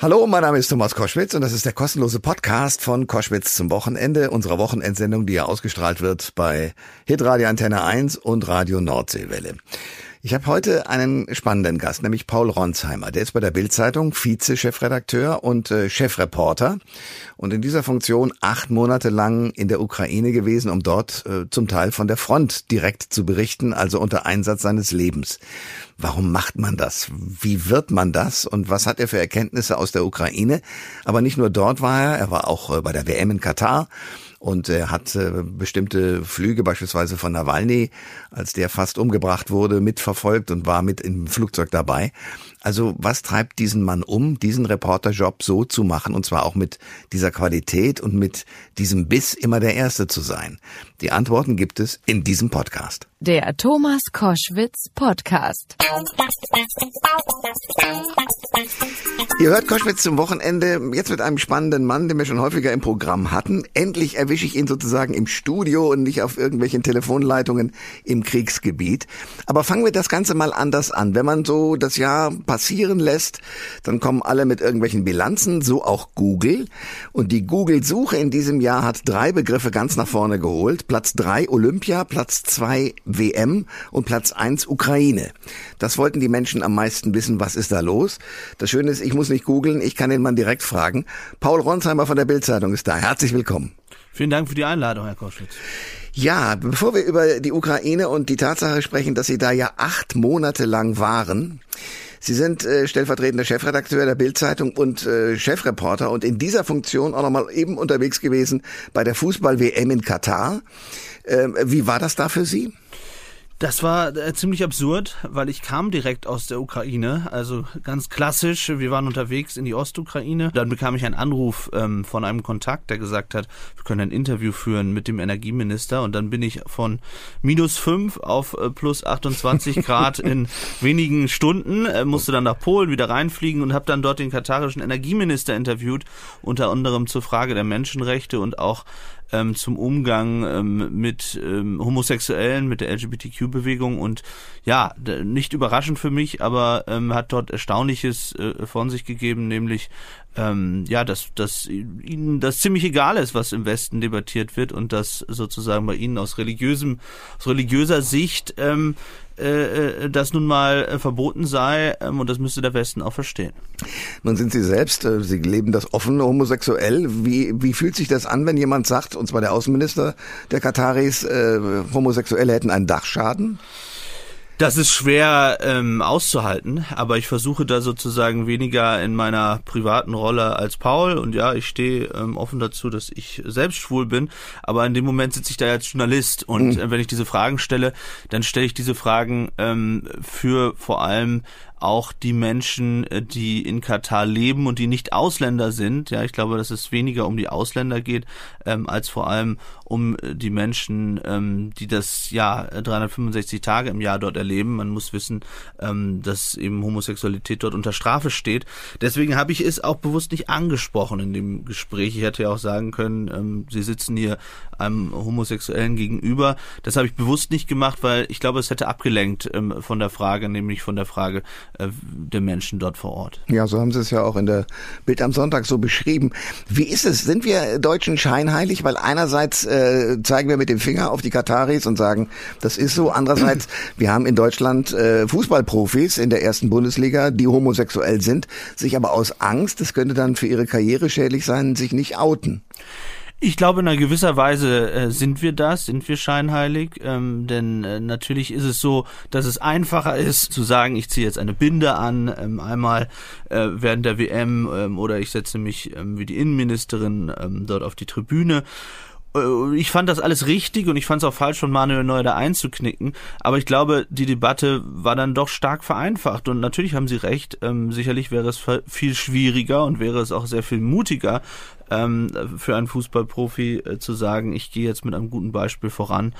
Hallo, mein Name ist Thomas Koschwitz und das ist der kostenlose Podcast von Koschwitz zum Wochenende, unserer Wochenendsendung, die ja ausgestrahlt wird bei Hitradio Antenne 1 und Radio Nordseewelle. Ich habe heute einen spannenden Gast, nämlich Paul Ronsheimer. Der ist bei der Bild-Zeitung Vize-Chefredakteur und äh, Chefreporter und in dieser Funktion acht Monate lang in der Ukraine gewesen, um dort äh, zum Teil von der Front direkt zu berichten, also unter Einsatz seines Lebens. Warum macht man das? Wie wird man das? Und was hat er für Erkenntnisse aus der Ukraine? Aber nicht nur dort war er, er war auch äh, bei der WM in Katar und er hat äh, bestimmte Flüge, beispielsweise von Nawalny, als der fast umgebracht wurde, mitverfolgt und war mit im Flugzeug dabei. Also was treibt diesen Mann um, diesen Reporterjob so zu machen und zwar auch mit dieser Qualität und mit diesem Biss immer der Erste zu sein? Die Antworten gibt es in diesem Podcast. Der Thomas Koschwitz Podcast. Ihr hört Koschwitz zum Wochenende jetzt mit einem spannenden Mann, den wir schon häufiger im Programm hatten. Endlich erwische ich ihn sozusagen im Studio und nicht auf irgendwelchen Telefonleitungen im Kriegsgebiet. Aber fangen wir das Ganze mal anders an. Wenn man so das Jahr passieren lässt, dann kommen alle mit irgendwelchen Bilanzen, so auch Google. Und die Google-Suche in diesem Jahr hat drei Begriffe ganz nach vorne geholt. Platz drei Olympia, Platz zwei WM und Platz eins Ukraine. Das wollten die Menschen am meisten wissen, was ist da los. Das Schöne ist, ich muss nicht googeln, ich kann den Mann direkt fragen. Paul Ronsheimer von der Bildzeitung ist da. Herzlich willkommen. Vielen Dank für die Einladung, Herr Koschwitz. Ja, bevor wir über die Ukraine und die Tatsache sprechen, dass Sie da ja acht Monate lang waren, Sie sind äh, stellvertretender Chefredakteur der Bildzeitung und äh, Chefreporter und in dieser Funktion auch nochmal eben unterwegs gewesen bei der Fußball-WM in Katar. Äh, wie war das da für Sie? Das war äh, ziemlich absurd, weil ich kam direkt aus der Ukraine, also ganz klassisch. Wir waren unterwegs in die Ostukraine. Dann bekam ich einen Anruf ähm, von einem Kontakt, der gesagt hat, wir können ein Interview führen mit dem Energieminister. Und dann bin ich von minus fünf auf äh, plus 28 Grad in wenigen Stunden, äh, musste dann nach Polen wieder reinfliegen und habe dann dort den katarischen Energieminister interviewt, unter anderem zur Frage der Menschenrechte und auch ähm, zum Umgang ähm, mit ähm, Homosexuellen, mit der LGBTQ-Bewegung und ja, nicht überraschend für mich, aber ähm, hat dort Erstaunliches äh, von sich gegeben, nämlich ähm, ja, dass, dass ihnen das ziemlich egal ist, was im Westen debattiert wird und dass sozusagen bei ihnen aus religiösem, aus religiöser Sicht ähm, äh, äh, das nun mal äh, verboten sei ähm, und das müsste der Westen auch verstehen. Nun sind Sie selbst, äh, Sie leben das offene homosexuell. Wie, wie fühlt sich das an, wenn jemand sagt, und zwar der Außenminister der Kataris, äh, Homosexuelle hätten einen Dachschaden? Das ist schwer ähm, auszuhalten, aber ich versuche da sozusagen weniger in meiner privaten Rolle als Paul. Und ja, ich stehe ähm, offen dazu, dass ich selbst schwul bin, aber in dem Moment sitze ich da als Journalist. Und mhm. äh, wenn ich diese Fragen stelle, dann stelle ich diese Fragen ähm, für vor allem auch die Menschen, äh, die in Katar leben und die nicht Ausländer sind. Ja, ich glaube, dass es weniger um die Ausländer geht, ähm, als vor allem um äh, die Menschen, ähm, die das ja 365 Tage im Jahr dort erleben. Man muss wissen, ähm, dass eben Homosexualität dort unter Strafe steht. Deswegen habe ich es auch bewusst nicht angesprochen in dem Gespräch. Ich hätte ja auch sagen können, ähm, Sie sitzen hier einem Homosexuellen gegenüber. Das habe ich bewusst nicht gemacht, weil ich glaube, es hätte abgelenkt ähm, von der Frage, nämlich von der Frage, äh, der Menschen dort vor Ort. Ja, so haben Sie es ja auch in der Bild am Sonntag so beschrieben. Wie ist es? Sind wir Deutschen scheinheilig? Weil einerseits äh, zeigen wir mit dem Finger auf die Kataris und sagen, das ist so. Andererseits, wir haben in Deutschland äh, Fußballprofis in der ersten Bundesliga, die homosexuell sind, sich aber aus Angst, das könnte dann für ihre Karriere schädlich sein, sich nicht outen. Ich glaube, in einer gewisser Weise äh, sind wir das, sind wir scheinheilig, ähm, denn äh, natürlich ist es so, dass es einfacher ist zu sagen, ich ziehe jetzt eine Binde an, ähm, einmal äh, während der WM ähm, oder ich setze mich ähm, wie die Innenministerin ähm, dort auf die Tribüne ich fand das alles richtig und ich fand es auch falsch, von Manuel Neuer da einzuknicken. Aber ich glaube, die Debatte war dann doch stark vereinfacht. Und natürlich haben Sie recht. Ähm, sicherlich wäre es viel schwieriger und wäre es auch sehr viel mutiger ähm, für einen Fußballprofi äh, zu sagen, ich gehe jetzt mit einem guten Beispiel voran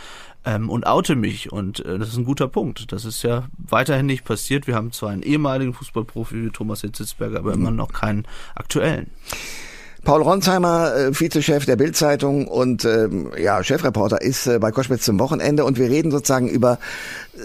ähm, und oute mich. Und äh, das ist ein guter Punkt. Das ist ja weiterhin nicht passiert. Wir haben zwar einen ehemaligen Fußballprofi wie Thomas Hitzelsberger, aber immer noch keinen aktuellen. Paul Ronsheimer, äh, Vizechef der Bildzeitung und ähm, ja, Chefreporter ist äh, bei Koschwitz zum Wochenende. Und wir reden sozusagen über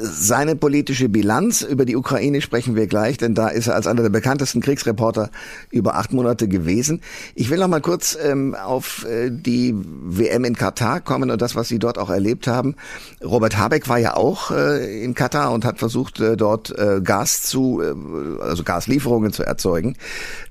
seine politische Bilanz. Über die Ukraine sprechen wir gleich, denn da ist er als einer der bekanntesten Kriegsreporter über acht Monate gewesen. Ich will noch mal kurz ähm, auf äh, die WM in Katar kommen und das, was Sie dort auch erlebt haben. Robert Habeck war ja auch äh, in Katar und hat versucht, äh, dort äh, Gas zu, äh, also Gaslieferungen zu erzeugen.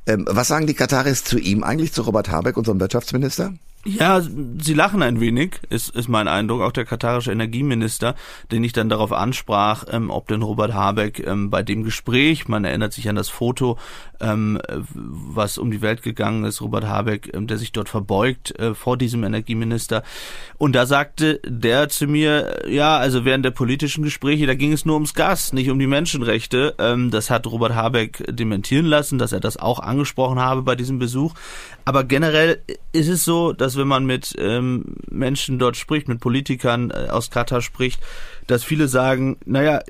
Ähm, was sagen die Kataris zu ihm eigentlich, zu Robert Habeck, unserem Wirtschaftsminister? Ja, sie lachen ein wenig, ist, ist mein Eindruck. Auch der katarische Energieminister, den ich dann darauf ansprach, ähm, ob denn Robert Habeck ähm, bei dem Gespräch, man erinnert sich an das Foto, ähm, was um die Welt gegangen ist, Robert Habeck, ähm, der sich dort verbeugt äh, vor diesem Energieminister. Und da sagte der zu mir, ja, also während der politischen Gespräche, da ging es nur ums Gas, nicht um die Menschenrechte. Ähm, das hat Robert Habeck dementieren lassen, dass er das auch angesprochen habe bei diesem Besuch. Aber generell ist es so, dass wenn man mit ähm, Menschen dort spricht, mit Politikern äh, aus Katar spricht, dass viele sagen, naja,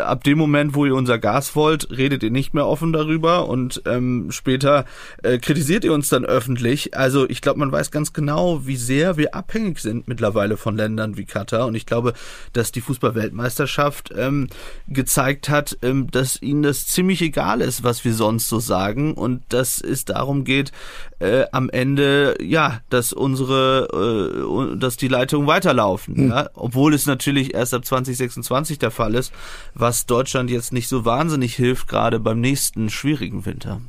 ab dem Moment, wo ihr unser Gas wollt, redet ihr nicht mehr offen darüber und ähm, später äh, kritisiert ihr uns dann öffentlich. Also ich glaube, man weiß ganz genau, wie sehr wir abhängig sind mittlerweile von Ländern wie Katar und ich glaube, dass die Fußballweltmeisterschaft ähm, gezeigt hat, ähm, dass ihnen das ziemlich egal ist, was wir sonst so sagen und dass es darum geht, äh, am Ende, ja, dass unsere, äh, dass die Leitungen weiterlaufen, mhm. ja, obwohl es natürlich erst ab 2026 der Fall ist, was Deutschland jetzt nicht so wahnsinnig hilft, gerade beim nächsten schwierigen Winter.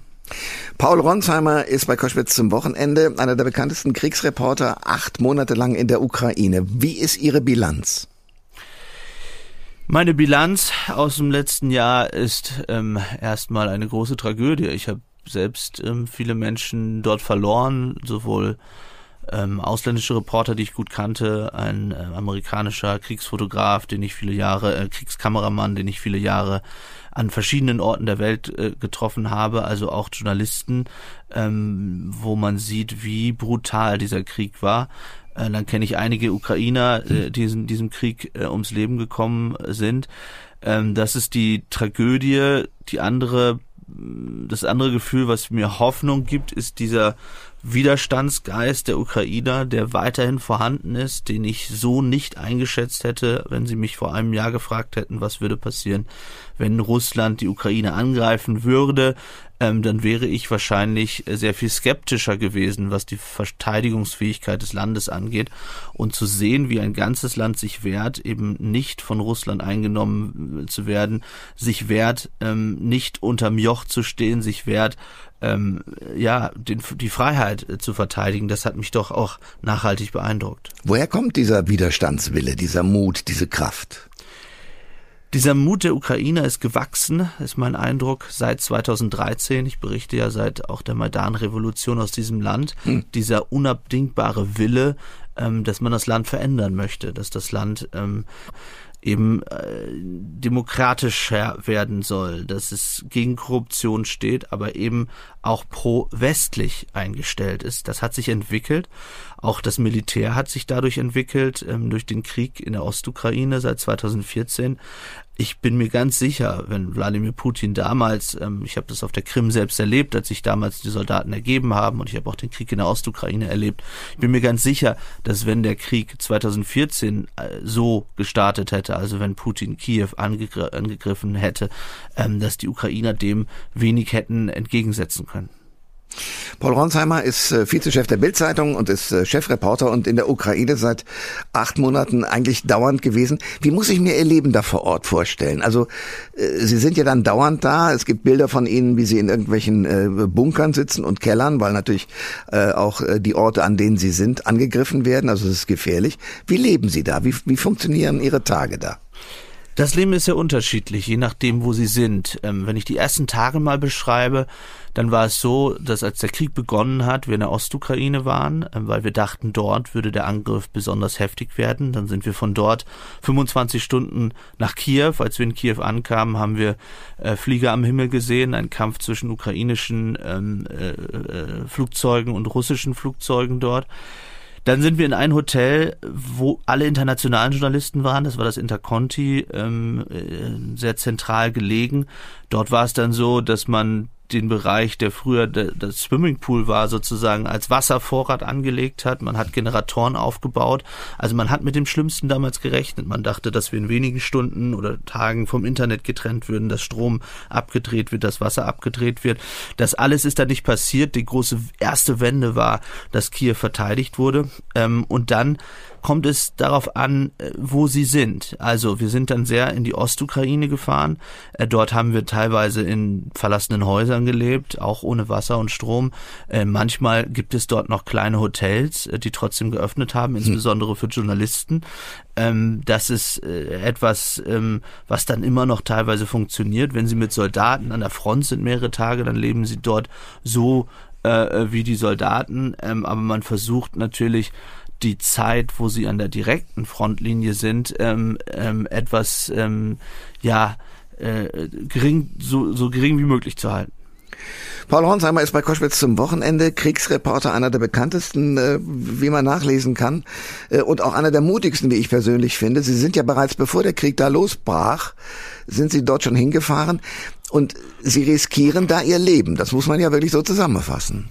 Paul Ronsheimer ist bei Koschwitz zum Wochenende einer der bekanntesten Kriegsreporter, acht Monate lang in der Ukraine. Wie ist Ihre Bilanz? Meine Bilanz aus dem letzten Jahr ist ähm, erstmal eine große Tragödie. Ich habe selbst ähm, viele Menschen dort verloren, sowohl ähm, ausländische Reporter, die ich gut kannte, ein äh, amerikanischer Kriegsfotograf, den ich viele Jahre, äh, Kriegskameramann, den ich viele Jahre an verschiedenen Orten der Welt äh, getroffen habe, also auch Journalisten, ähm, wo man sieht, wie brutal dieser Krieg war. Äh, dann kenne ich einige Ukrainer, äh, die in diesem Krieg äh, ums Leben gekommen sind. Ähm, das ist die Tragödie. Die andere das andere Gefühl, was mir Hoffnung gibt, ist dieser Widerstandsgeist der Ukrainer, der weiterhin vorhanden ist, den ich so nicht eingeschätzt hätte, wenn sie mich vor einem Jahr gefragt hätten, was würde passieren, wenn Russland die Ukraine angreifen würde, ähm, dann wäre ich wahrscheinlich sehr viel skeptischer gewesen, was die Verteidigungsfähigkeit des Landes angeht. Und zu sehen, wie ein ganzes Land sich wehrt, eben nicht von Russland eingenommen zu werden, sich wehrt, ähm, nicht unterm Joch zu stehen, sich wehrt, ähm, ja, den, die Freiheit äh, zu verteidigen, das hat mich doch auch nachhaltig beeindruckt. Woher kommt dieser Widerstandswille, dieser Mut, diese Kraft? Dieser Mut der Ukrainer ist gewachsen, ist mein Eindruck, seit 2013. Ich berichte ja seit auch der Maidan-Revolution aus diesem Land. Hm. Dieser unabdingbare Wille, ähm, dass man das Land verändern möchte, dass das Land ähm, eben äh, demokratischer werden soll, dass es gegen Korruption steht, aber eben auch pro-westlich eingestellt ist. Das hat sich entwickelt. Auch das Militär hat sich dadurch entwickelt, ähm, durch den Krieg in der Ostukraine seit 2014 ich bin mir ganz sicher, wenn Wladimir Putin damals, ähm, ich habe das auf der Krim selbst erlebt, als sich damals die Soldaten ergeben haben und ich habe auch den Krieg in der Ostukraine erlebt, ich bin mir ganz sicher, dass wenn der Krieg 2014 äh, so gestartet hätte, also wenn Putin Kiew angegr angegriffen hätte, ähm, dass die Ukrainer dem wenig hätten entgegensetzen können. Paul Ronsheimer ist äh, Vizechef der Bildzeitung und ist äh, Chefreporter und in der Ukraine seit acht Monaten eigentlich dauernd gewesen. Wie muss ich mir Ihr Leben da vor Ort vorstellen? Also äh, Sie sind ja dann dauernd da. Es gibt Bilder von Ihnen, wie Sie in irgendwelchen Bunkern sitzen und Kellern, weil natürlich auch die Orte, an denen Sie sind, angegriffen werden. Also es ist gefährlich. Wie leben Sie da? Wie, wie funktionieren Ihre Tage da? Das Leben ist ja unterschiedlich, je nachdem, wo sie sind. Ähm, wenn ich die ersten Tage mal beschreibe, dann war es so, dass als der Krieg begonnen hat, wir in der Ostukraine waren, äh, weil wir dachten, dort würde der Angriff besonders heftig werden. Dann sind wir von dort 25 Stunden nach Kiew. Als wir in Kiew ankamen, haben wir äh, Flieger am Himmel gesehen, einen Kampf zwischen ukrainischen ähm, äh, äh, Flugzeugen und russischen Flugzeugen dort. Dann sind wir in ein Hotel, wo alle internationalen Journalisten waren. Das war das Interconti, ähm, äh, sehr zentral gelegen. Dort war es dann so, dass man den Bereich, der früher das Swimmingpool war, sozusagen als Wasservorrat angelegt hat. Man hat Generatoren aufgebaut. Also man hat mit dem Schlimmsten damals gerechnet. Man dachte, dass wir in wenigen Stunden oder Tagen vom Internet getrennt würden, dass Strom abgedreht wird, dass Wasser abgedreht wird. Das alles ist da nicht passiert. Die große erste Wende war, dass Kiew verteidigt wurde. Ähm, und dann kommt es darauf an, äh, wo sie sind. Also wir sind dann sehr in die Ostukraine gefahren. Äh, dort haben wir teilweise in verlassenen Häusern gelebt, auch ohne Wasser und Strom. Äh, manchmal gibt es dort noch kleine Hotels, die trotzdem geöffnet haben, hm. insbesondere für Journalisten. Ähm, das ist etwas, ähm, was dann immer noch teilweise funktioniert. Wenn sie mit Soldaten an der Front sind mehrere Tage, dann leben sie dort so wie die Soldaten. Ähm, aber man versucht natürlich die Zeit, wo sie an der direkten Frontlinie sind, ähm, ähm, etwas ähm, ja äh, gering, so, so gering wie möglich zu halten. Paul Hornsheimer ist bei Koschwitz zum Wochenende Kriegsreporter, einer der bekanntesten, äh, wie man nachlesen kann, äh, und auch einer der mutigsten, wie ich persönlich finde. Sie sind ja bereits, bevor der Krieg da losbrach, sind Sie dort schon hingefahren und Sie riskieren da Ihr Leben. Das muss man ja wirklich so zusammenfassen.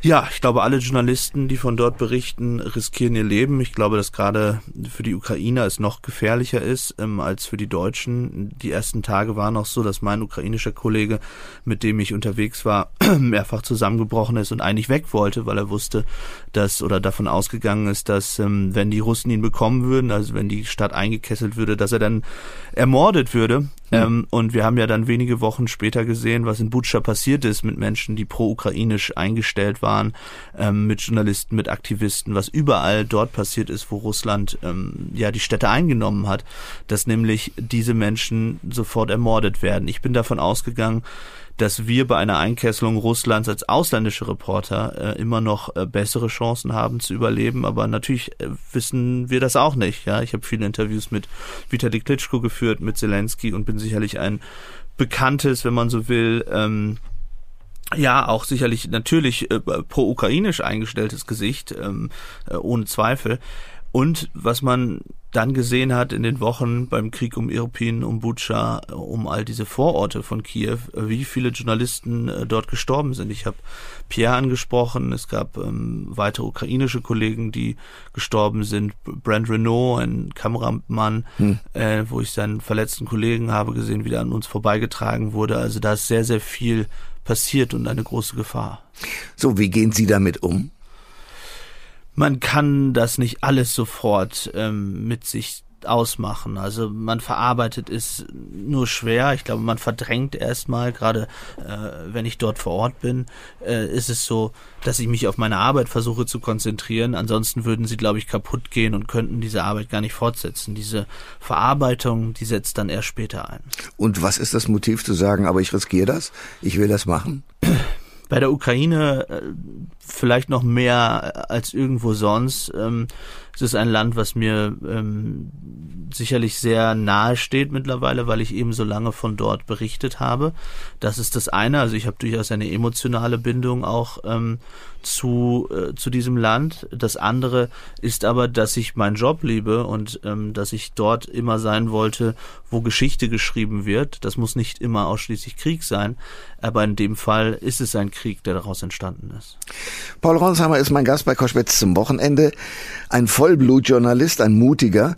Ja, ich glaube, alle Journalisten, die von dort berichten, riskieren ihr Leben. Ich glaube, dass gerade für die Ukrainer es noch gefährlicher ist ähm, als für die Deutschen. Die ersten Tage waren auch so, dass mein ukrainischer Kollege, mit dem ich unterwegs war, mehrfach zusammengebrochen ist und eigentlich weg wollte, weil er wusste, dass oder davon ausgegangen ist, dass ähm, wenn die Russen ihn bekommen würden, also wenn die Stadt eingekesselt würde, dass er dann ermordet würde. Ähm, und wir haben ja dann wenige Wochen später gesehen, was in Butscha passiert ist mit Menschen, die pro-ukrainisch eingestellt waren, ähm, mit Journalisten, mit Aktivisten, was überall dort passiert ist, wo Russland ähm, ja die Städte eingenommen hat, dass nämlich diese Menschen sofort ermordet werden. Ich bin davon ausgegangen, dass wir bei einer Einkesselung Russlands als ausländische Reporter äh, immer noch äh, bessere Chancen haben zu überleben. Aber natürlich äh, wissen wir das auch nicht. Ja, ich habe viele Interviews mit Vitali Klitschko geführt, mit Zelensky und bin sicherlich ein bekanntes, wenn man so will, ähm, ja, auch sicherlich natürlich äh, pro-ukrainisch eingestelltes Gesicht, ähm, äh, ohne Zweifel. Und was man dann gesehen hat in den Wochen beim Krieg um Irpin, um Butscha, um all diese Vororte von Kiew, wie viele Journalisten äh, dort gestorben sind. Ich habe Pierre angesprochen, es gab ähm, weitere ukrainische Kollegen, die gestorben sind. Brent Renault, ein Kameramann, hm. äh, wo ich seinen verletzten Kollegen habe gesehen, wie der an uns vorbeigetragen wurde. Also da ist sehr, sehr viel passiert und eine große Gefahr. So, wie gehen Sie damit um? Man kann das nicht alles sofort ähm, mit sich ausmachen. Also man verarbeitet es nur schwer. Ich glaube, man verdrängt erstmal, gerade äh, wenn ich dort vor Ort bin, äh, ist es so, dass ich mich auf meine Arbeit versuche zu konzentrieren. Ansonsten würden sie, glaube ich, kaputt gehen und könnten diese Arbeit gar nicht fortsetzen. Diese Verarbeitung, die setzt dann erst später ein. Und was ist das Motiv zu sagen, aber ich riskiere das? Ich will das machen? bei der Ukraine äh, vielleicht noch mehr als irgendwo sonst. Ähm, es ist ein Land, was mir ähm, sicherlich sehr nahe steht mittlerweile, weil ich eben so lange von dort berichtet habe. Das ist das eine. Also ich habe durchaus eine emotionale Bindung auch ähm, zu, äh, zu diesem Land. Das andere ist aber, dass ich meinen Job liebe und ähm, dass ich dort immer sein wollte, wo Geschichte geschrieben wird. Das muss nicht immer ausschließlich Krieg sein, aber in dem Fall ist es ein Krieg, der daraus entstanden ist. Paul Ronsheimer ist mein Gast bei Koschwitz zum Wochenende. Ein Vollblutjournalist, ein mutiger.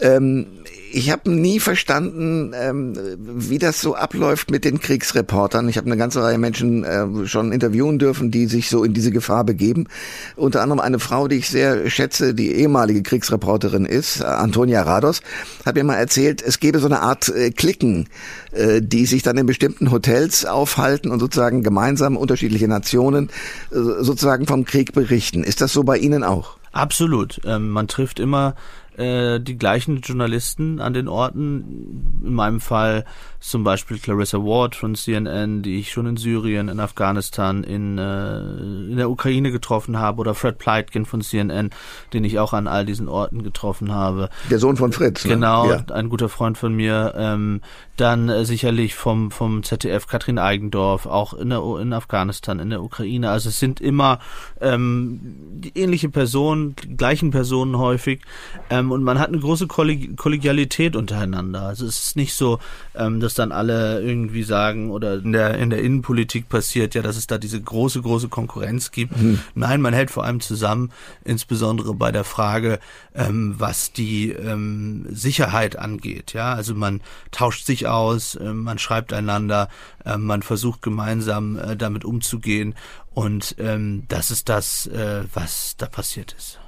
Ähm, ich habe nie verstanden, ähm, wie das so abläuft mit den Kriegsreportern. Ich habe eine ganze Reihe Menschen äh, schon interviewen dürfen, die sich so in diese Gefahr begeben. Unter anderem eine Frau, die ich sehr schätze, die ehemalige Kriegsreporterin ist, äh, Antonia Rados, hat mir mal erzählt, es gäbe so eine Art äh, Klicken, äh, die sich dann in bestimmten Hotels aufhalten und sozusagen gemeinsam unterschiedliche Nationen äh, sozusagen vom Krieg berichten. Ist das so bei Ihnen auch? Absolut. Ähm, man trifft immer äh, die gleichen Journalisten an den Orten. In meinem Fall zum Beispiel Clarissa Ward von CNN, die ich schon in Syrien, in Afghanistan, in, äh, in der Ukraine getroffen habe, oder Fred Pleitkin von CNN, den ich auch an all diesen Orten getroffen habe. Der Sohn von Fritz. Ne? Genau, ja. ein guter Freund von mir. Ähm, dann äh, sicherlich vom, vom ZDF Katrin Eigendorf, auch in, der, in Afghanistan, in der Ukraine. Also es sind immer ähm, ähnliche Personen, gleichen Personen häufig. Ähm, und man hat eine große Kollegialität Solidarität untereinander. Also es ist nicht so, ähm, dass dann alle irgendwie sagen oder in der, in der Innenpolitik passiert, ja, dass es da diese große, große Konkurrenz gibt. Mhm. Nein, man hält vor allem zusammen, insbesondere bei der Frage, ähm, was die ähm, Sicherheit angeht. Ja, also man tauscht sich aus, äh, man schreibt einander, äh, man versucht gemeinsam äh, damit umzugehen und ähm, das ist das, äh, was da passiert ist.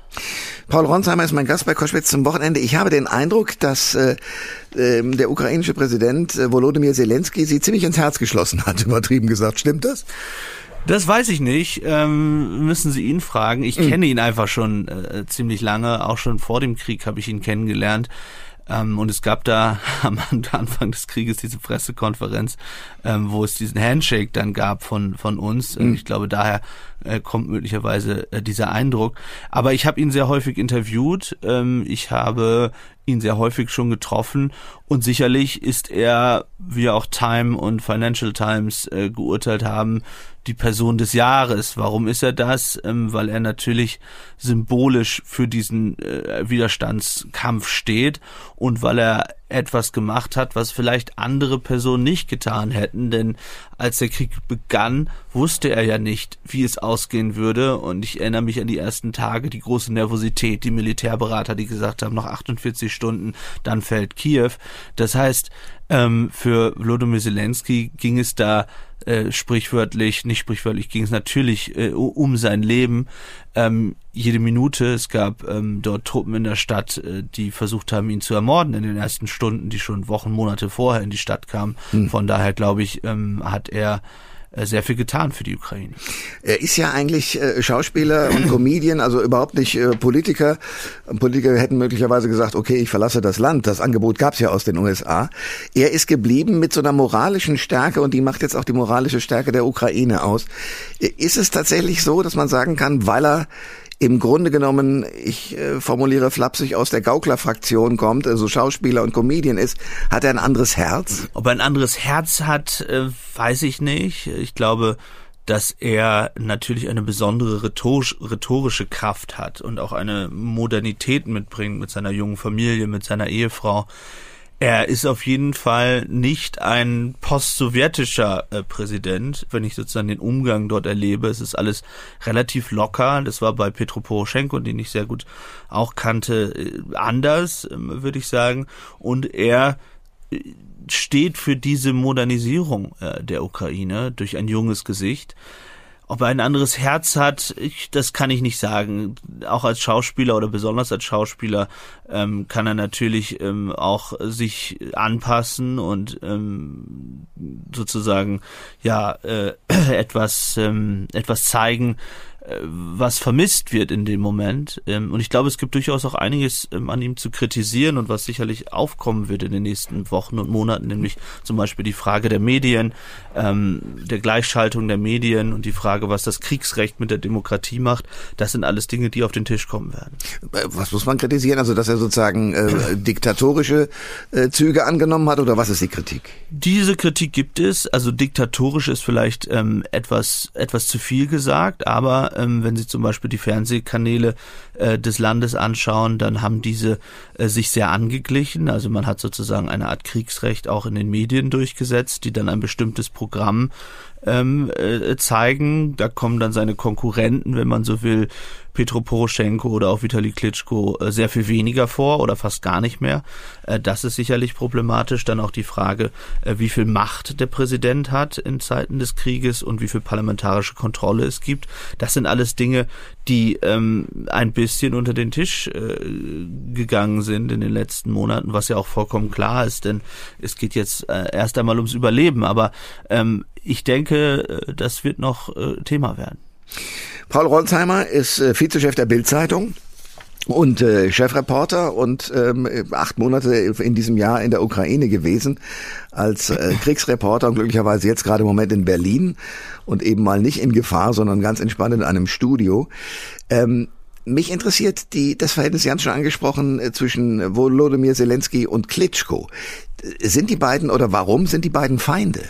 Paul Ronsheimer ist mein Gast bei Koschwitz zum Wochenende. Ich habe den Eindruck, dass äh, äh, der ukrainische Präsident äh, Volodymyr Zelensky sie ziemlich ins Herz geschlossen hat, übertrieben gesagt. Stimmt das? Das weiß ich nicht. Ähm, müssen Sie ihn fragen. Ich mhm. kenne ihn einfach schon äh, ziemlich lange. Auch schon vor dem Krieg habe ich ihn kennengelernt. Ähm, und es gab da am Anfang des Krieges diese Pressekonferenz, ähm, wo es diesen Handshake dann gab von, von uns. Mhm. Ich glaube, daher äh, kommt möglicherweise äh, dieser Eindruck. Aber ich habe ihn sehr häufig interviewt. Ähm, ich habe ihn sehr häufig schon getroffen und sicherlich ist er, wie auch Time und Financial Times äh, geurteilt haben, die Person des Jahres. Warum ist er das? Ähm, weil er natürlich symbolisch für diesen äh, Widerstandskampf steht und weil er etwas gemacht hat, was vielleicht andere Personen nicht getan hätten, denn als der Krieg begann, wusste er ja nicht, wie es ausgehen würde und ich erinnere mich an die ersten Tage, die große Nervosität, die Militärberater, die gesagt haben, noch 48 Stunden, dann fällt Kiew. Das heißt, ähm, für Volodymyr Zelensky ging es da äh, sprichwörtlich, nicht sprichwörtlich, ging es natürlich äh, um sein Leben. Ähm, jede Minute, es gab ähm, dort Truppen in der Stadt, äh, die versucht haben, ihn zu ermorden in den ersten Stunden, die schon Wochen, Monate vorher in die Stadt kamen. Hm. Von daher, glaube ich, ähm, hat er äh, sehr viel getan für die Ukraine. Er ist ja eigentlich äh, Schauspieler und Comedian, also überhaupt nicht äh, Politiker. Politiker hätten möglicherweise gesagt, okay, ich verlasse das Land. Das Angebot gab es ja aus den USA. Er ist geblieben mit so einer moralischen Stärke und die macht jetzt auch die moralische Stärke der Ukraine aus. Ist es tatsächlich so, dass man sagen kann, weil er im Grunde genommen, ich äh, formuliere flapsig, aus der Gaukler-Fraktion kommt, also Schauspieler und Comedian ist, hat er ein anderes Herz? Ob er ein anderes Herz hat, äh, weiß ich nicht. Ich glaube, dass er natürlich eine besondere rhetorische Kraft hat und auch eine Modernität mitbringt mit seiner jungen Familie, mit seiner Ehefrau. Er ist auf jeden Fall nicht ein post-sowjetischer äh, Präsident. Wenn ich sozusagen den Umgang dort erlebe, es ist alles relativ locker. Das war bei Petro Poroschenko, den ich sehr gut auch kannte, äh, anders, äh, würde ich sagen. Und er äh, steht für diese Modernisierung äh, der Ukraine durch ein junges Gesicht. Ob er ein anderes Herz hat, ich, das kann ich nicht sagen. Auch als Schauspieler oder besonders als Schauspieler ähm, kann er natürlich ähm, auch sich anpassen und ähm, sozusagen ja äh, etwas ähm, etwas zeigen, was vermisst wird in dem Moment. Ähm, und ich glaube, es gibt durchaus auch einiges ähm, an ihm zu kritisieren und was sicherlich aufkommen wird in den nächsten Wochen und Monaten, nämlich zum Beispiel die Frage der Medien, ähm, der Gleichschaltung der Medien und die Frage, was das Kriegsrecht mit der Demokratie macht. Das sind alles Dinge, die auf den Tisch kommen werden. Äh, was muss man kritisieren? Also, dass er sozusagen äh, diktatorische äh, Züge angenommen hat oder was ist die Kritik? Diese Kritik gibt es. Also diktatorisch ist vielleicht ähm, etwas, etwas zu viel gesagt, aber ähm, wenn Sie zum Beispiel die Fernsehkanäle äh, des Landes anschauen, dann haben diese äh, sich sehr angeglichen. Also man hat sozusagen eine Art Kriegsrecht auch in den Medien durchgesetzt, die dann ein bestimmtes Programm ähm, äh, zeigen. Da kommen dann seine Konkurrenten, wenn man so will, Petro Poroschenko oder auch Vitali Klitschko äh, sehr viel weniger vor oder fast gar nicht mehr. Äh, das ist sicherlich problematisch. Dann auch die Frage, äh, wie viel Macht der Präsident hat in Zeiten des Krieges und wie viel parlamentarische Kontrolle es gibt. Das sind alles Dinge, die ähm, ein bisschen unter den Tisch äh, gegangen sind in den letzten Monaten, was ja auch vollkommen klar ist, denn es geht jetzt äh, erst einmal ums Überleben. Aber ähm, ich denke, das wird noch äh, Thema werden. Paul Ronsheimer ist äh, Vizechef der Bild-Zeitung und äh, Chefreporter und ähm, acht Monate in diesem Jahr in der Ukraine gewesen als äh, Kriegsreporter und glücklicherweise jetzt gerade im Moment in Berlin und eben mal nicht in Gefahr, sondern ganz entspannt in einem Studio. Ähm, mich interessiert die, das Verhältnis, Sie haben schon angesprochen, äh, zwischen Volodymyr Zelensky und Klitschko. Sind die beiden oder warum sind die beiden Feinde?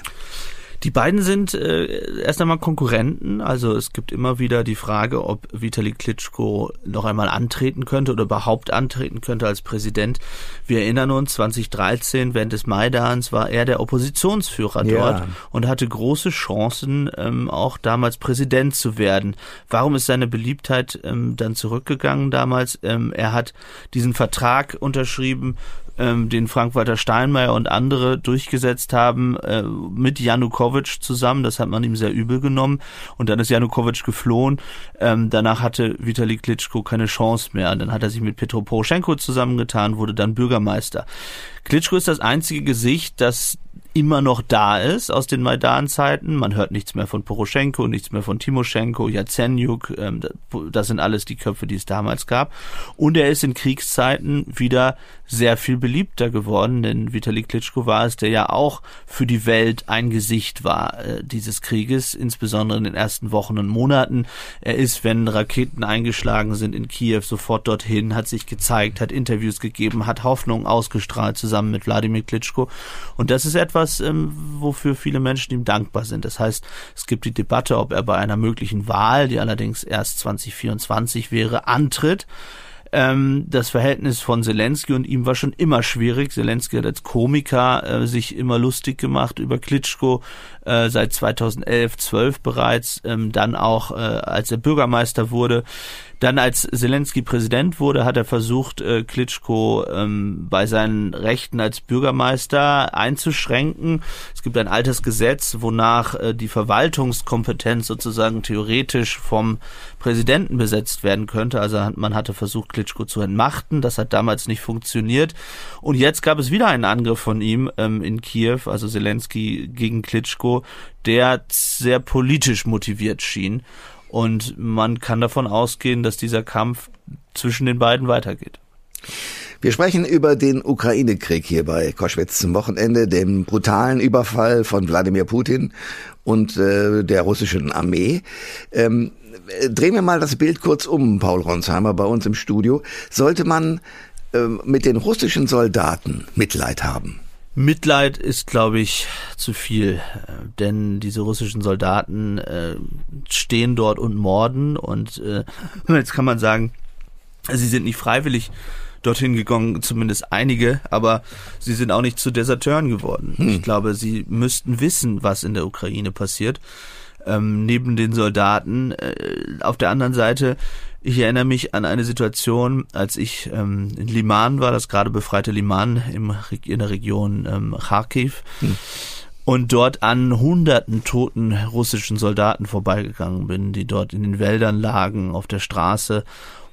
Die beiden sind äh, erst einmal Konkurrenten. Also es gibt immer wieder die Frage, ob Vitali Klitschko noch einmal antreten könnte oder überhaupt antreten könnte als Präsident. Wir erinnern uns, 2013 während des Maidans war er der Oppositionsführer Ja. dort und hatte große Chancen, ähm, auch damals Präsident zu werden. Warum ist seine Beliebtheit ähm, dann zurückgegangen damals? Ähm, er hat diesen Vertrag unterschrieben, ähm, den Frank-Walter Steinmeier und andere durchgesetzt haben äh, mit Janukowitsch zusammen. Das hat man ihm sehr übel genommen. Und dann ist Janukowitsch geflohen. Ähm, danach hatte Vitali Klitschko keine Chance mehr. Und dann hat er sich mit Petro Poroschenko zusammengetan, wurde dann Bürgermeister. Klitschko ist das einzige Gesicht, das immer noch da ist aus den Maidan-Zeiten. Man hört nichts mehr von Poroschenko, nichts mehr von Timoschenko, Jazenjuk. Ähm, das sind alles die Köpfe, die es damals gab. Und er ist in Kriegszeiten wieder sehr viel beliebter geworden, denn Vitali Klitschko war es, der ja auch für die Welt ein Gesicht war äh, dieses Krieges, insbesondere in den ersten Wochen und Monaten. Er ist, wenn Raketen eingeschlagen sind in Kiew, sofort dorthin, hat sich gezeigt, hat Interviews gegeben, hat Hoffnung ausgestrahlt zusammen mit Wladimir Klitschko. Und das ist etwas, ähm, wofür viele Menschen ihm dankbar sind. Das heißt, es gibt die Debatte, ob er bei einer möglichen Wahl, die allerdings erst 2024 wäre, antritt. Ähm, das Verhältnis von Zelensky und ihm war schon immer schwierig. Zelensky hat als Komiker äh, sich immer lustig gemacht über Klitschko äh, seit 2011, 12 bereits, ähm, dann auch äh, als er Bürgermeister wurde. Dann als Zelensky Präsident wurde, hat er versucht, äh, Klitschko ähm, bei seinen Rechten als Bürgermeister einzuschränken. Es gibt ein altes Gesetz, wonach äh, die Verwaltungskompetenz sozusagen theoretisch vom Präsidenten besetzt werden könnte. Also man hatte versucht, Klitschko zu entmachten. Das hat damals nicht funktioniert. Und jetzt gab es wieder einen Angriff von ihm ähm, in Kiew, also Zelensky gegen Klitschko, der sehr politisch motiviert schien. Und man kann davon ausgehen, dass dieser Kampf zwischen den beiden weitergeht. Wir sprechen über den Ukraine-Krieg hier bei Koschwitz zum Wochenende, dem brutalen Überfall von Wladimir Putin und äh, der russischen Armee. Ähm, äh, drehen wir mal das Bild kurz um, Paul Ronsheimer, bei uns im Studio. Sollte man ähm, mit den russischen Soldaten Mitleid haben? Mitleid ist, glaube ich, zu viel, äh, denn diese russischen Soldaten äh, stehen dort und morden und äh, jetzt kann man sagen, sie sind nicht freiwillig dorthin gegangen, zumindest einige, aber sie sind auch nicht zu Deserteuren geworden. Ich glaube, sie müssten wissen, was in der Ukraine passiert. Ähm, neben den Soldaten. Äh, auf der anderen Seite, ich erinnere mich an eine Situation, als ich ähm, in Liman war, das gerade befreite Liman im, in der Region ähm, Kharkiv. Und dort an hunderten toten russischen Soldaten vorbeigegangen bin, die dort in den Wäldern lagen, auf der Straße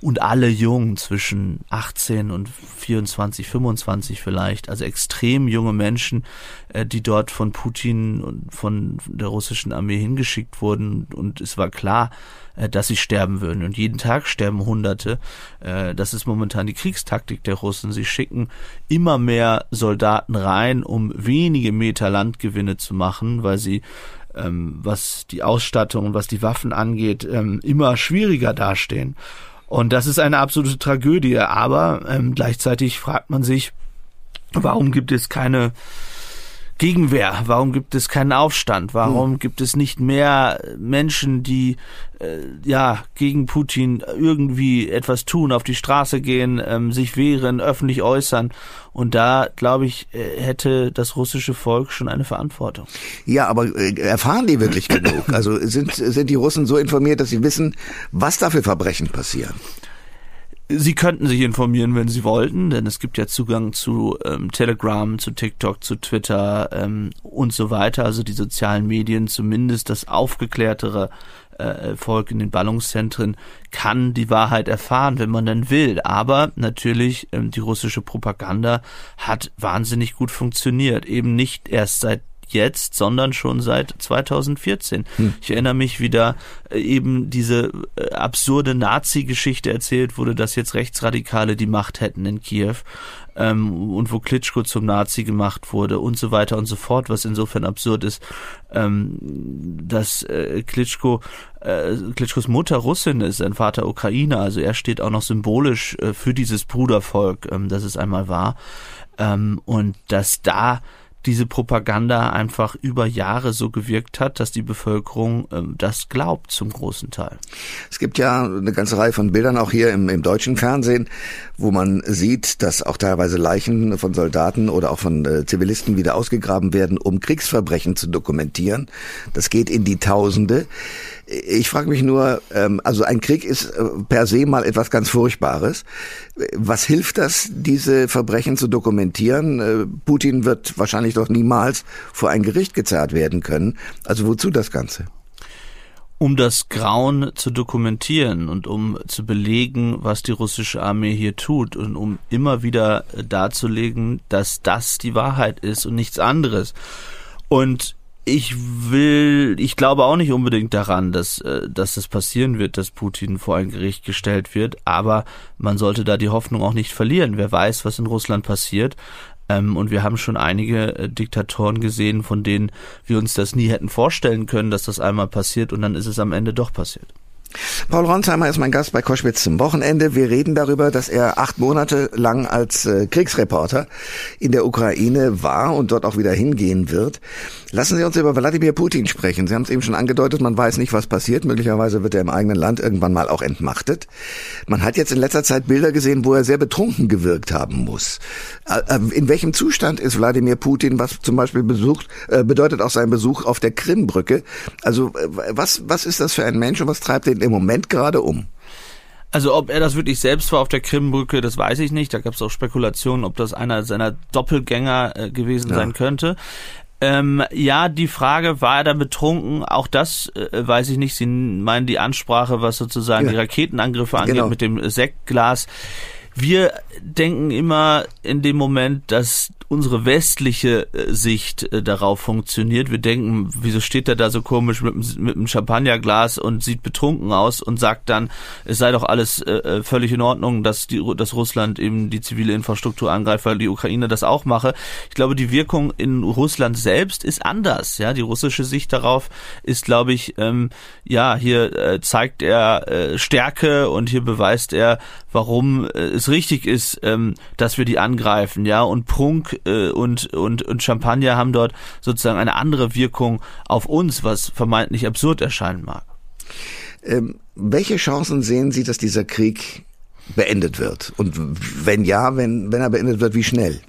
und alle jung zwischen 18 und 24, 25 vielleicht, also extrem junge Menschen, äh, die dort von Putin und von der russischen Armee hingeschickt wurden und es war klar, äh, dass sie sterben würden. Und jeden Tag sterben Hunderte. Äh, Das ist momentan die Kriegstaktik der Russen. Sie schicken immer mehr Soldaten rein, um wenige Meter Landgewinne zu machen, weil sie ähm, was die Ausstattung und was die Waffen angeht, ähm, immer schwieriger dastehen. Und das ist eine absolute Tragödie. Aber ähm, gleichzeitig fragt man sich, warum gibt es keine Gegenwehr? Warum gibt es keinen Aufstand? Warum gibt es nicht mehr Menschen, die äh, ja gegen Putin irgendwie etwas tun, auf die Straße gehen, ähm, sich wehren, öffentlich äußern? Und da glaube ich äh, hätte das russische Volk schon eine Verantwortung. Ja, aber äh, erfahren die wirklich genug? Also sind, sind die Russen so informiert, dass sie wissen, was da für Verbrechen passieren? Sie könnten sich informieren, wenn Sie wollten, denn es gibt ja Zugang zu ähm, Telegram, zu TikTok, zu Twitter ähm, und so weiter. Also die sozialen Medien, zumindest das aufgeklärtere äh, Volk in den Ballungszentren kann die Wahrheit erfahren, wenn man dann will. Aber natürlich, ähm, die russische Propaganda hat wahnsinnig gut funktioniert. Eben nicht erst seit jetzt, sondern schon seit 2014. Ich erinnere mich, wie da äh, eben diese äh, absurde Nazi-Geschichte erzählt wurde, dass jetzt Rechtsradikale die Macht hätten in Kiew ähm, und wo Klitschko zum Nazi gemacht wurde und so weiter und so fort, was insofern absurd ist, ähm, dass äh, Klitschko äh, Klitschkos Mutter Russin ist, sein Vater Ukrainer, also er steht auch noch symbolisch äh, für dieses Brudervolk, ähm, das es einmal war. Ähm, und dass da diese Propaganda einfach über Jahre so gewirkt hat, dass die Bevölkerung äh, das glaubt zum großen Teil. Es gibt ja eine ganze Reihe von Bildern auch hier im, im deutschen Fernsehen, wo man sieht, dass auch teilweise Leichen von Soldaten oder auch von äh, Zivilisten wieder ausgegraben werden, um Kriegsverbrechen zu dokumentieren. Das geht in die Tausende. Ich frage mich nur, ähm, also ein Krieg ist äh, per se mal etwas ganz Furchtbares. Was hilft das, diese Verbrechen zu dokumentieren? Äh, Putin wird wahrscheinlich doch niemals vor ein Gericht gezerrt werden können. Also wozu das Ganze? um das Grauen zu dokumentieren und um zu belegen, was die russische Armee hier tut und um immer wieder darzulegen, dass das die Wahrheit ist und nichts anderes. Und ich will, ich glaube auch nicht unbedingt daran, dass, äh, dass das passieren wird, dass Putin vor ein Gericht gestellt wird, aber man sollte da die Hoffnung auch nicht verlieren. Wer weiß, was in Russland passiert. Ähm, und wir haben schon einige äh, Diktatoren gesehen, von denen wir uns das nie hätten vorstellen können, dass das einmal passiert und dann ist es am Ende doch passiert. Paul Ronsheimer ist mein Gast bei Koschwitz zum Wochenende. Wir reden darüber, dass er acht Monate lang als äh, Kriegsreporter in der Ukraine war und dort auch wieder hingehen wird. Lassen Sie uns über Wladimir Putin sprechen. Sie haben es eben schon angedeutet, man weiß nicht, was passiert. Möglicherweise wird er im eigenen Land irgendwann mal auch entmachtet. Man hat jetzt in letzter Zeit Bilder gesehen, wo er sehr betrunken gewirkt haben muss. Äh, äh, in welchem Zustand ist Wladimir Putin, was zum Beispiel besucht, bedeutet auch sein Besuch auf der Krimbrücke? Also was, was ist das für ein Mensch und was treibt den im Moment gerade um? Also ob er das wirklich selbst war auf der Krimbrücke, das weiß ich nicht. Da gab es auch Spekulationen, ob das einer seiner Doppelgänger äh, gewesen ja. sein könnte. Ähm, ja, die Frage, war er da betrunken? Auch das äh, weiß ich nicht. Sie meinen die Ansprache, was sozusagen ja. die Raketenangriffe angeht genau. mit dem Sektglas. Wir denken immer in dem Moment, dass unsere westliche äh, Sicht äh, darauf funktioniert. Wir denken, wieso steht er da so komisch mit, mit einem Champagnerglas und sieht betrunken aus und sagt dann, es sei doch alles äh, äh, völlig in Ordnung, dass, die, dass Russland eben die zivile Infrastruktur angreift, weil die Ukraine das auch mache. Ich glaube, die Wirkung in Russland selbst ist anders. Ja, die russische Sicht darauf ist, glaube ich, ähm, ja, hier äh, zeigt er äh, Stärke und hier beweist er, warum äh, es richtig ist, ähm, dass wir die angreifen. Ja, und Prunk äh, und, und, und Champagner haben dort sozusagen eine andere Wirkung auf uns, was vermeintlich absurd erscheinen mag. Ähm, welche Chancen sehen Sie, dass dieser Krieg beendet wird? Und wenn ja, wenn, wenn er beendet wird, wie schnell?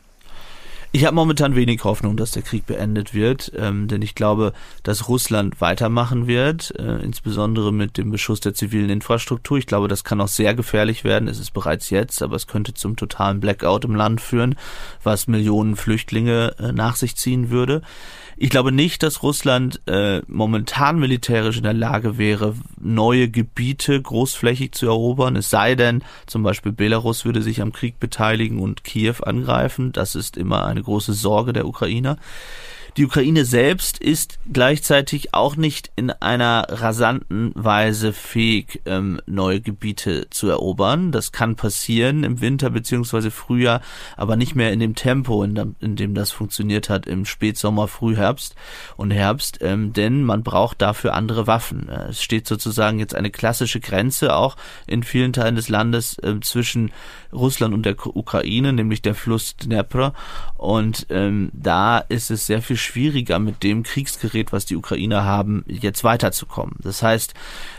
Ich habe momentan wenig Hoffnung, dass der Krieg beendet wird, ähm, denn ich glaube, dass Russland weitermachen wird, äh, insbesondere mit dem Beschuss der zivilen Infrastruktur. Ich glaube, das kann auch sehr gefährlich werden. Es ist bereits jetzt, aber es könnte zum totalen Blackout im Land führen, was Millionen Flüchtlinge äh, nach sich ziehen würde. Ich glaube nicht, dass Russland äh, momentan militärisch in der Lage wäre, neue Gebiete großflächig zu erobern. Es sei denn, zum Beispiel Belarus würde sich am Krieg beteiligen und Kiew angreifen. Das ist immer eine große Sorge der Ukrainer. Die Ukraine selbst ist gleichzeitig auch nicht in einer rasanten Weise fähig, ähm, neue Gebiete zu erobern. Das kann passieren im Winter beziehungsweise Frühjahr, aber nicht mehr in dem Tempo, in, dem, in dem das funktioniert hat im Spätsommer, Frühherbst und Herbst, ähm, denn man braucht dafür andere Waffen. Äh, es steht sozusagen jetzt eine klassische Grenze auch in vielen Teilen des Landes äh, zwischen Russland und der Ukraine, nämlich der Fluss Dnepr. Und ähm, da ist es sehr viel schwieriger, mit dem Kriegsgerät, was die Ukrainer haben, jetzt weiterzukommen. Das heißt,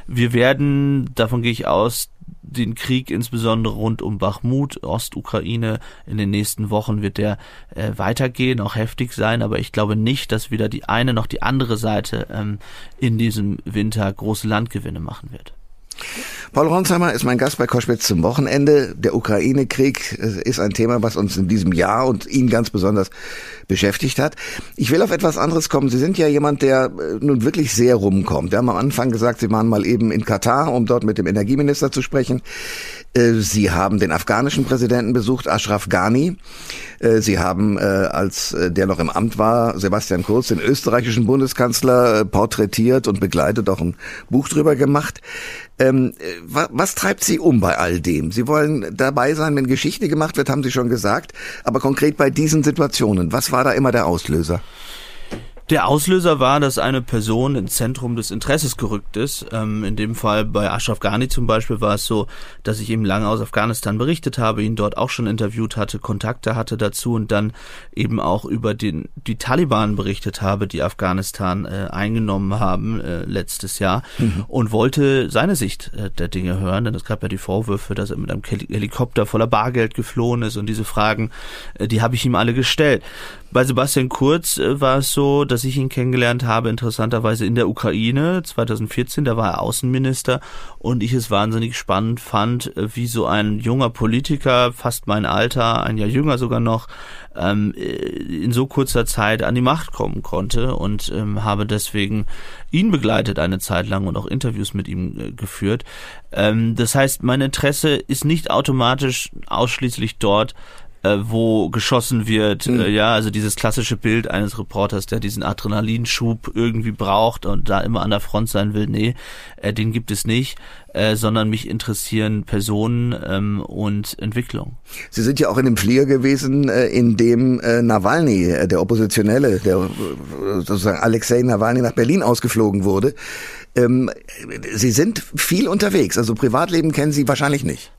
wir werden, davon gehe ich aus, den Krieg insbesondere rund um Bachmut, Ostukraine, in den nächsten Wochen wird der äh, weitergehen, auch heftig sein, aber ich glaube nicht, dass weder die eine noch die andere Seite ähm, in diesem Winter große Landgewinne machen wird. Paul Ronsheimer ist mein Gast bei Koschwitz zum Wochenende. Der Ukraine-Krieg äh, ist ein Thema, was uns in diesem Jahr und ihn ganz besonders beschäftigt hat. Ich will auf etwas anderes kommen. Sie sind ja jemand, der äh, nun wirklich sehr rumkommt. Wir haben am Anfang gesagt, Sie waren mal eben in Katar, um dort mit dem Energieminister zu sprechen. Äh, Sie haben den afghanischen Präsidenten besucht, Ashraf Ghani. Sie haben, als der noch im Amt war, Sebastian Kurz, den österreichischen Bundeskanzler porträtiert und begleitet, auch ein Buch drüber gemacht. Ähm, was treibt Sie um bei all dem? Sie wollen dabei sein, wenn Geschichte gemacht wird, haben Sie schon gesagt. Aber konkret bei diesen Situationen, was war da immer der Auslöser? Der Auslöser war, dass eine Person ins Zentrum des Interesses gerückt ist. Ähm, in dem Fall bei Ashraf Ghani zum Beispiel war es so, dass ich ihm lange aus Afghanistan berichtet habe, ihn dort auch schon interviewt hatte, Kontakte hatte dazu und dann eben auch über den, die Taliban berichtet habe, die Afghanistan äh, eingenommen haben äh, letztes Jahr mhm. und wollte seine Sicht äh, der Dinge hören, denn es gab ja die Vorwürfe, dass er mit einem Helikopter voller Bargeld geflohen ist und diese Fragen, äh, die habe ich ihm alle gestellt. Bei Sebastian Kurz äh, war es so, dass ich ihn kennengelernt habe, interessanterweise in der Ukraine 2014, da war er Außenminister und ich es wahnsinnig spannend fand, äh, wie so ein junger Politiker, fast mein Alter, ein Jahr jünger sogar noch, ähm, äh, in so kurzer Zeit an die Macht kommen konnte und ähm, habe deswegen ihn begleitet eine Zeit lang und auch Interviews mit ihm geführt. Ähm, das heißt, mein Interesse ist nicht automatisch ausschließlich dort, äh, wo geschossen wird. Mhm. Äh, ja, also dieses klassische Bild eines Reporters, der diesen Adrenalinschub irgendwie braucht und da immer an der Front sein will. Nee, äh, den gibt es nicht. Äh, sondern mich interessieren Personen ähm, und Entwicklung. Sie sind ja auch in dem Flieger gewesen, äh, in dem äh, Nawalny, äh, der Oppositionelle, der äh, sozusagen Alexei Nawalny nach Berlin ausgeflogen wurde. Ähm, Sie sind viel unterwegs, also Privatleben kennen Sie wahrscheinlich nicht.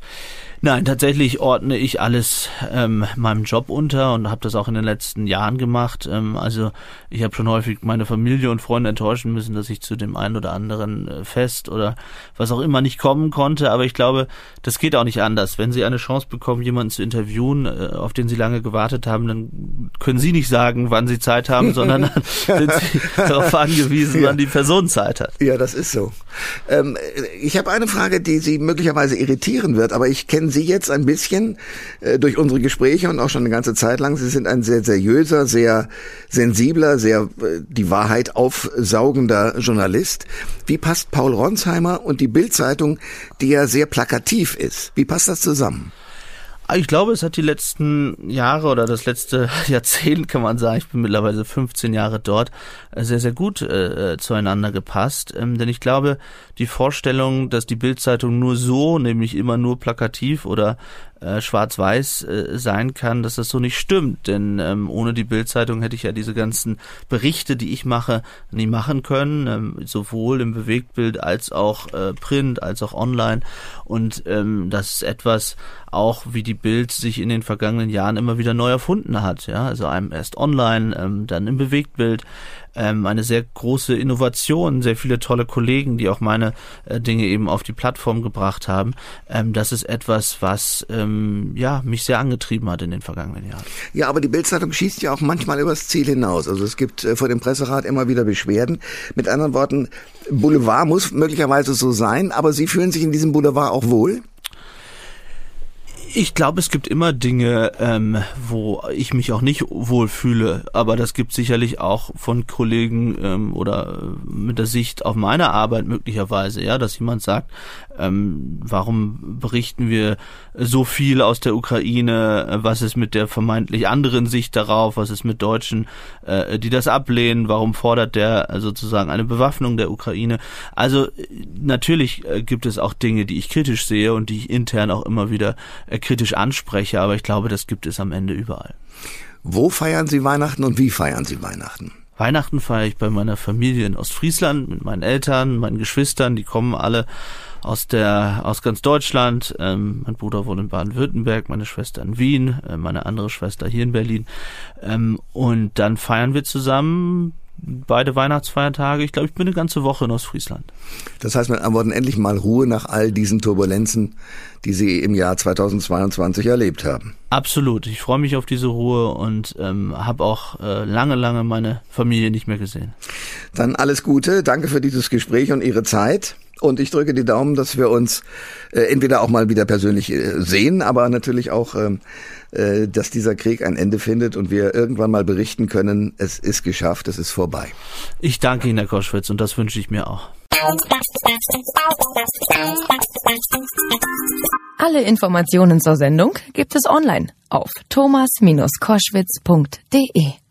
Nein, tatsächlich ordne ich alles ähm, meinem Job unter und habe das auch in den letzten Jahren gemacht. Ähm, also ich habe schon häufig meine Familie und Freunde enttäuschen müssen, dass ich zu dem einen oder anderen äh, Fest oder was auch immer nicht kommen konnte. Aber ich glaube, das geht auch nicht anders. Wenn Sie eine Chance bekommen, jemanden zu interviewen, äh, auf den Sie lange gewartet haben, dann können Sie nicht sagen, wann Sie Zeit haben, sondern dann sind Sie darauf angewiesen, wann die Person Zeit hat. Ja, das ist so. Ähm, ich habe eine Frage, die Sie möglicherweise irritieren wird, aber ich kenne Sie jetzt ein bisschen äh, durch unsere Gespräche und auch schon eine ganze Zeit lang. Sie sind ein sehr seriöser, sehr sensibler, sehr äh, die Wahrheit aufsaugender Journalist. Wie passt Paul Ronsheimer und die Bildzeitung, die ja sehr plakativ ist? Wie passt das zusammen? Ich glaube, es hat die letzten Jahre oder das letzte Jahrzehnt, kann man sagen, ich bin mittlerweile 15 Jahre dort, äh, sehr, sehr gut äh, äh, zueinander gepasst. Ähm, denn ich glaube, die Vorstellung, dass die Bildzeitung nur so, nämlich immer nur plakativ oder äh, schwarz-weiß äh, sein kann, dass das so nicht stimmt. Denn ähm, ohne die Bildzeitung hätte ich ja diese ganzen Berichte, die ich mache, nie machen können, ähm, sowohl im Bewegtbild als auch Print, als auch online. Und ähm, das ist etwas, auch wie die Bild sich in den vergangenen Jahren immer wieder neu erfunden hat. Ja, also einem erst online, ähm, dann im Bewegtbild ähm, eine sehr große Innovation, sehr viele tolle Kollegen, die auch meine äh, Dinge eben auf die Plattform gebracht haben. Ähm, das ist etwas, was ähm, ja mich sehr angetrieben hat in den vergangenen Jahren. Ja, aber die Bildzeitung schießt ja auch manchmal übers Ziel hinaus. Also es gibt äh, vor dem Presserat immer wieder Beschwerden. Mit anderen Worten, Boulevard muss möglicherweise so sein, aber Sie fühlen sich in diesem Boulevard auch wohl? Ich glaube, es gibt immer Dinge, ähm, wo ich mich auch nicht wohlfühle, aber das gibt sicherlich auch von Kollegen ähm, oder mit der Sicht auf meine Arbeit möglicherweise, ja, dass jemand sagt, ähm, warum berichten wir so viel aus der Ukraine? Was ist mit der vermeintlich anderen Sicht darauf? Was ist mit Deutschen, äh, die das ablehnen? Warum fordert der sozusagen eine Bewaffnung der Ukraine? Also natürlich äh, gibt es auch Dinge, die ich kritisch sehe und die ich intern auch immer wieder äh, kritisch anspreche, aber ich glaube, das gibt es am Ende überall. Wo feiern Sie Weihnachten und wie feiern Sie Weihnachten? Weihnachten feiere ich bei meiner Familie in Ostfriesland mit meinen Eltern, meinen Geschwistern, die kommen alle aus der aus ganz Deutschland. Ähm, mein Bruder wohnt in Baden-Württemberg, meine Schwester in Wien, äh, meine andere Schwester hier in Berlin. Ähm, und dann feiern wir zusammen beide Weihnachtsfeiertage. Ich glaube, ich bin eine ganze Woche in Ostfriesland. Das heißt, mit anderen Worten, endlich mal Ruhe nach all diesen Turbulenzen, die Sie im Jahr 2022 erlebt haben. Absolut. Ich freue mich auf diese Ruhe und ähm, habe auch äh, lange, lange meine Familie nicht mehr gesehen. Dann alles Gute. Danke für dieses Gespräch und Ihre Zeit. Und ich drücke die Daumen, dass wir uns äh, entweder auch mal wieder persönlich äh, sehen, aber natürlich auch, ähm, äh, dass dieser Krieg ein Ende findet und wir irgendwann mal berichten können, es ist geschafft, es ist vorbei. Ich danke Ihnen, Herr Koschwitz, und das wünsche ich mir auch. Alle Informationen zur Sendung gibt es online auf thomas-koschwitz.de.